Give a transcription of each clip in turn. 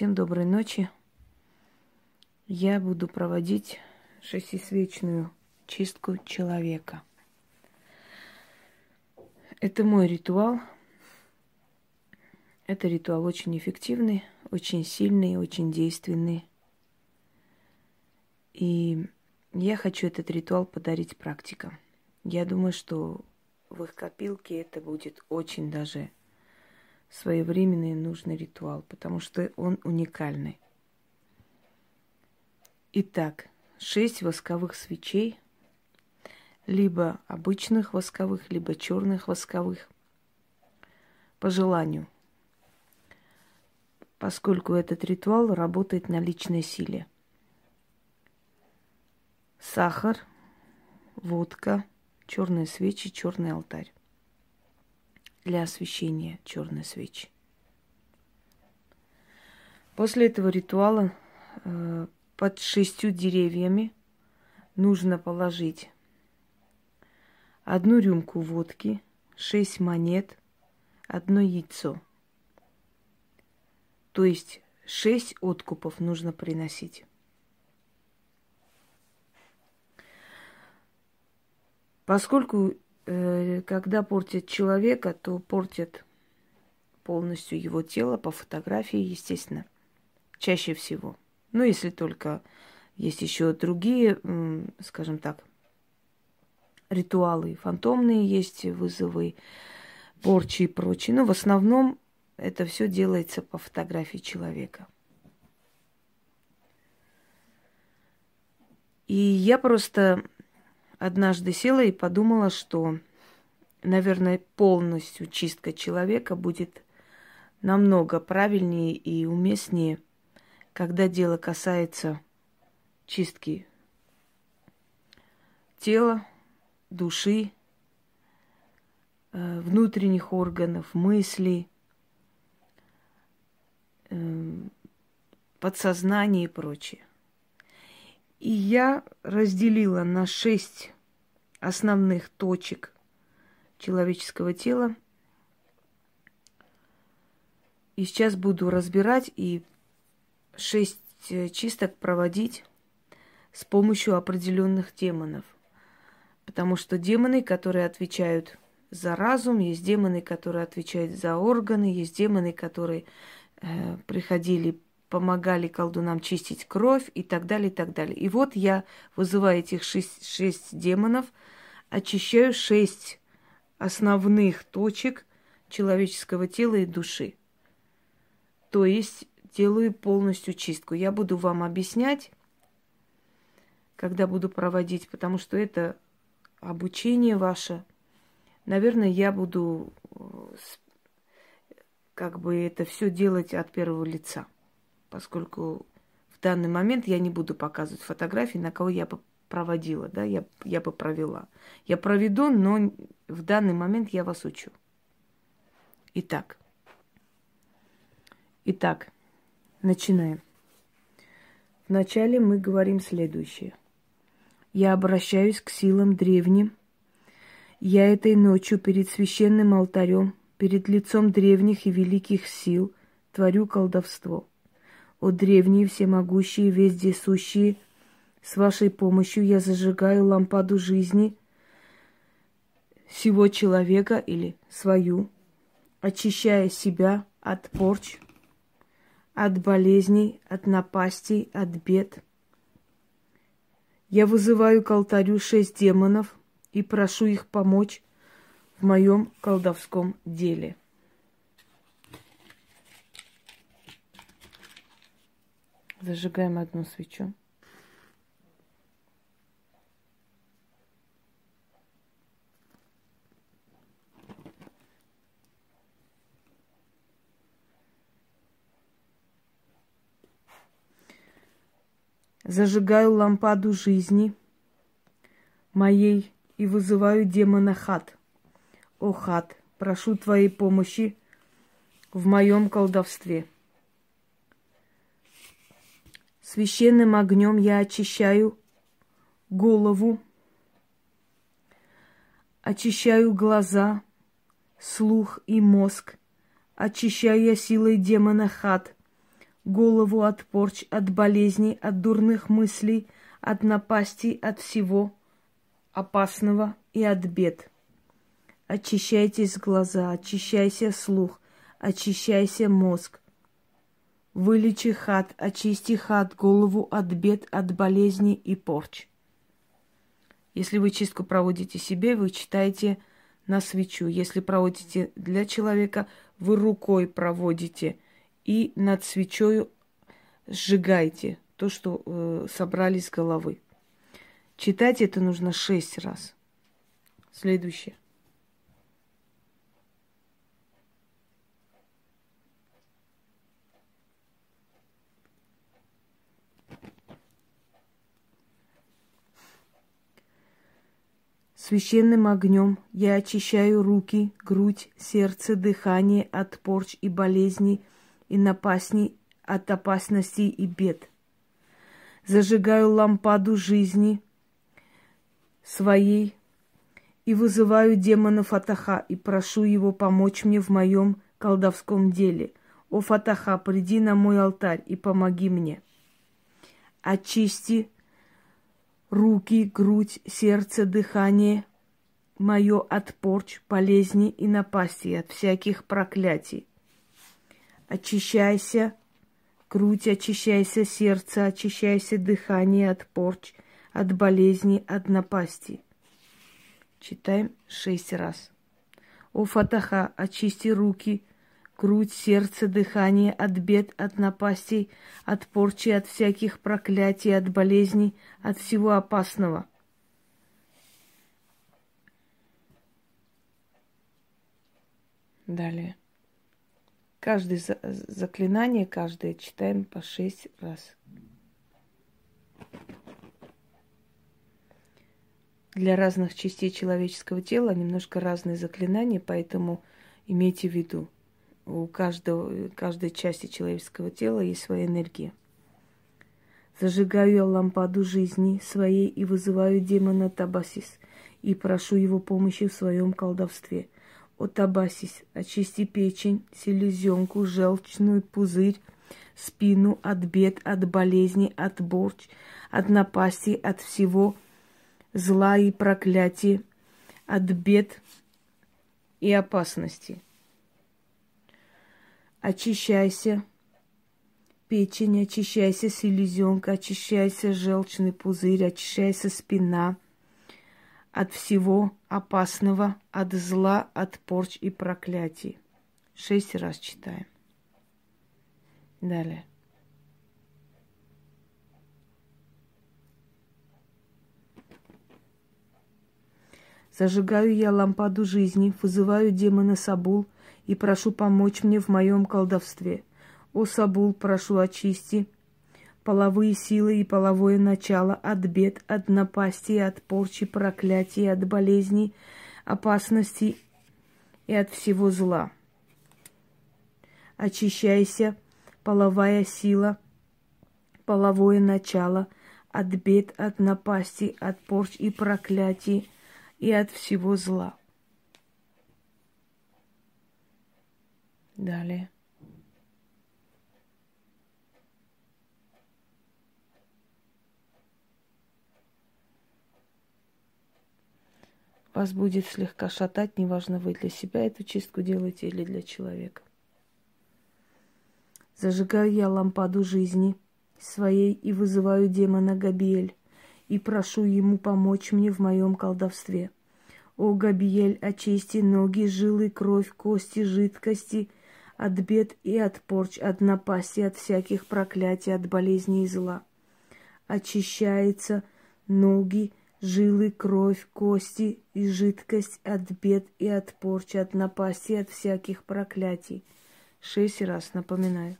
Всем доброй ночи. Я буду проводить шестисвечную чистку человека. Это мой ритуал. Это ритуал очень эффективный, очень сильный, очень действенный. И я хочу этот ритуал подарить практикам. Я думаю, что в их копилке это будет очень даже своевременный и нужный ритуал, потому что он уникальный. Итак, шесть восковых свечей, либо обычных восковых, либо черных восковых, по желанию, поскольку этот ритуал работает на личной силе. Сахар, водка, черные свечи, черный алтарь для освещения черной свечи. После этого ритуала э, под шестью деревьями нужно положить одну рюмку водки, шесть монет, одно яйцо. То есть шесть откупов нужно приносить. Поскольку когда портят человека, то портят полностью его тело по фотографии, естественно, чаще всего. Ну, если только есть еще другие, скажем так, ритуалы фантомные, есть вызовы порчи и прочее. Но в основном это все делается по фотографии человека. И я просто однажды села и подумала, что, наверное, полностью чистка человека будет намного правильнее и уместнее, когда дело касается чистки тела, души, э, внутренних органов, мыслей, э, подсознания и прочее. И я разделила на шесть основных точек человеческого тела. И сейчас буду разбирать и шесть э, чисток проводить с помощью определенных демонов. Потому что демоны, которые отвечают за разум, есть демоны, которые отвечают за органы, есть демоны, которые э, приходили помогали колдунам чистить кровь и так далее, и так далее. И вот я вызываю этих шесть, шесть демонов, очищаю шесть основных точек человеческого тела и души. То есть делаю полностью чистку. Я буду вам объяснять, когда буду проводить, потому что это обучение ваше. Наверное, я буду э, как бы это все делать от первого лица поскольку в данный момент я не буду показывать фотографии, на кого я бы проводила, да, я, я бы провела. Я проведу, но в данный момент я вас учу. Итак. Итак, начинаем. Вначале мы говорим следующее. Я обращаюсь к силам древним. Я этой ночью перед священным алтарем, перед лицом древних и великих сил творю колдовство – о древние, всемогущие, вездесущие, с вашей помощью я зажигаю лампаду жизни всего человека или свою, очищая себя от порч, от болезней, от напастей, от бед. Я вызываю к алтарю шесть демонов и прошу их помочь в моем колдовском деле. Зажигаем одну свечу. Зажигаю лампаду жизни моей и вызываю демона Хат. О, Хат, прошу твоей помощи в моем колдовстве. Священным огнем я очищаю голову, очищаю глаза, слух и мозг, очищаю я силой демона хат. голову от порч, от болезней, от дурных мыслей, от напастей, от всего опасного и от бед. Очищайтесь глаза, очищайся слух, очищайся мозг. Вылечи хат, очисти хат, голову от бед, от болезней и порч. Если вы чистку проводите себе, вы читаете на свечу. Если проводите для человека, вы рукой проводите и над свечой сжигаете то, что э, собрали с головы. Читать это нужно шесть раз. Следующее. Священным огнем я очищаю руки, грудь, сердце, дыхание от порч и болезней и напастней от опасностей и бед. Зажигаю лампаду жизни своей и вызываю демона Фатаха и прошу его помочь мне в моем колдовском деле. О, Фатаха, приди на мой алтарь и помоги мне. Очисти руки, грудь, сердце, дыхание мое от порч, болезней и напасти, от всяких проклятий. Очищайся, грудь, очищайся, сердце, очищайся, дыхание от порч, от болезней, от напасти. Читаем шесть раз. О Фатаха, очисти руки, грудь, сердце, дыхание от бед, от напастей, от порчи, от всяких проклятий, от болезней, от всего опасного. Далее. Каждое заклинание, каждое читаем по шесть раз. Для разных частей человеческого тела немножко разные заклинания, поэтому имейте в виду – у каждого, каждой части человеческого тела есть своя энергия. Зажигаю я лампаду жизни своей и вызываю демона Табасис и прошу его помощи в своем колдовстве. О Табасис, очисти печень, селезенку, желчную пузырь, спину от бед, от болезней, от борч, от напасти, от всего зла и проклятия, от бед и опасности очищайся, печень, очищайся, селезенка, очищайся, желчный пузырь, очищайся, спина от всего опасного, от зла, от порч и проклятий. Шесть раз читаем. Далее. Зажигаю я лампаду жизни, вызываю демона Сабул – и прошу помочь мне в моем колдовстве. О, Сабул, прошу очисти половые силы и половое начало от бед, от напасти, от порчи, проклятий, от болезней, опасностей и от всего зла. Очищайся, половая сила, половое начало от бед, от напасти, от порч и проклятий и от всего зла. Далее. Вас будет слегка шатать, неважно, вы для себя эту чистку делаете или для человека. Зажигаю я лампаду жизни своей и вызываю демона Габиэль и прошу ему помочь мне в моем колдовстве. О, Габиэль, очисти ноги, жилы, кровь, кости, жидкости – от бед и от порч, от напасти, от всяких проклятий, от болезней и зла. Очищается ноги, жилы, кровь, кости и жидкость от бед и от порч, от напасти, от всяких проклятий. Шесть раз напоминаю.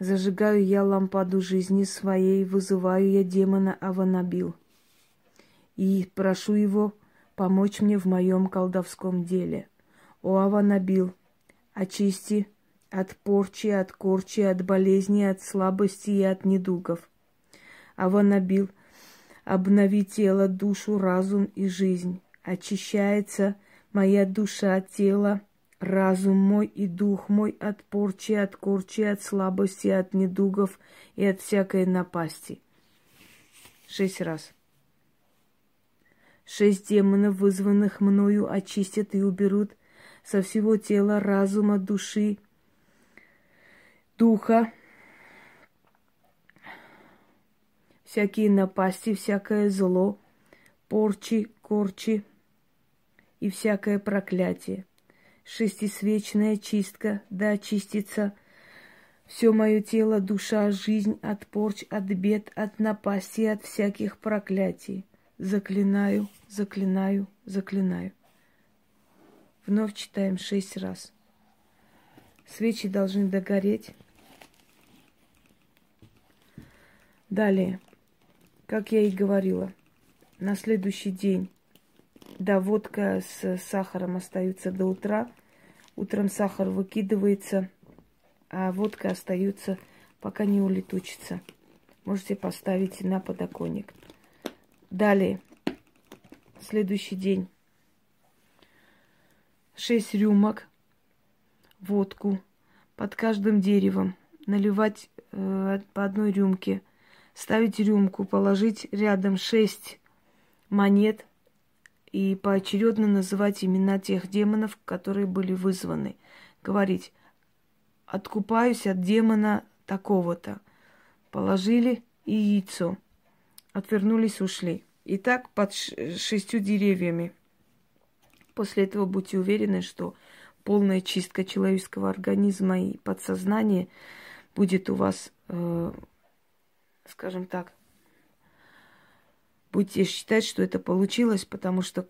Зажигаю я лампаду жизни своей, вызываю я демона Аванабил. И прошу его помочь мне в моем колдовском деле. О Аванабил, очисти от порчи, от корчи, от болезни, от слабости и от недугов. Аванабил, обнови тело, душу, разум и жизнь. Очищается моя душа, тело, разум мой и дух мой от порчи, от корчи, от слабости, от недугов и от всякой напасти. Шесть раз. Шесть демонов, вызванных мною, очистят и уберут со всего тела, разума, души, духа, всякие напасти, всякое зло, порчи, корчи и всякое проклятие. Шестисвечная чистка, да очистится все мое тело, душа, жизнь от порч, от бед, от напасти, от всяких проклятий. Заклинаю, заклинаю, заклинаю. Вновь читаем шесть раз. Свечи должны догореть. Далее, как я и говорила, на следующий день доводка с сахаром остается до утра. Утром сахар выкидывается, а водка остается, пока не улетучится. Можете поставить на подоконник. Далее, следующий день. Шесть рюмок, водку под каждым деревом, наливать э, по одной рюмке – ставить рюмку, положить рядом шесть монет и поочередно называть имена тех демонов, которые были вызваны. Говорить, откупаюсь от демона такого-то. Положили и яйцо. Отвернулись, ушли. И так под шестью деревьями. После этого будьте уверены, что полная чистка человеческого организма и подсознания будет у вас э, скажем так, будете считать, что это получилось, потому что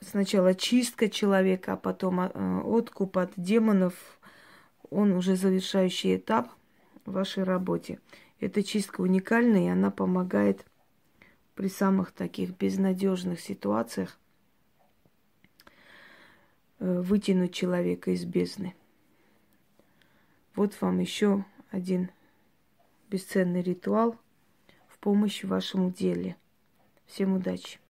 сначала чистка человека, а потом э, откуп от демонов, он уже завершающий этап в вашей работе. Эта чистка уникальна, и она помогает при самых таких безнадежных ситуациях э, вытянуть человека из бездны. Вот вам еще один бесценный ритуал в помощь вашему деле. Всем удачи!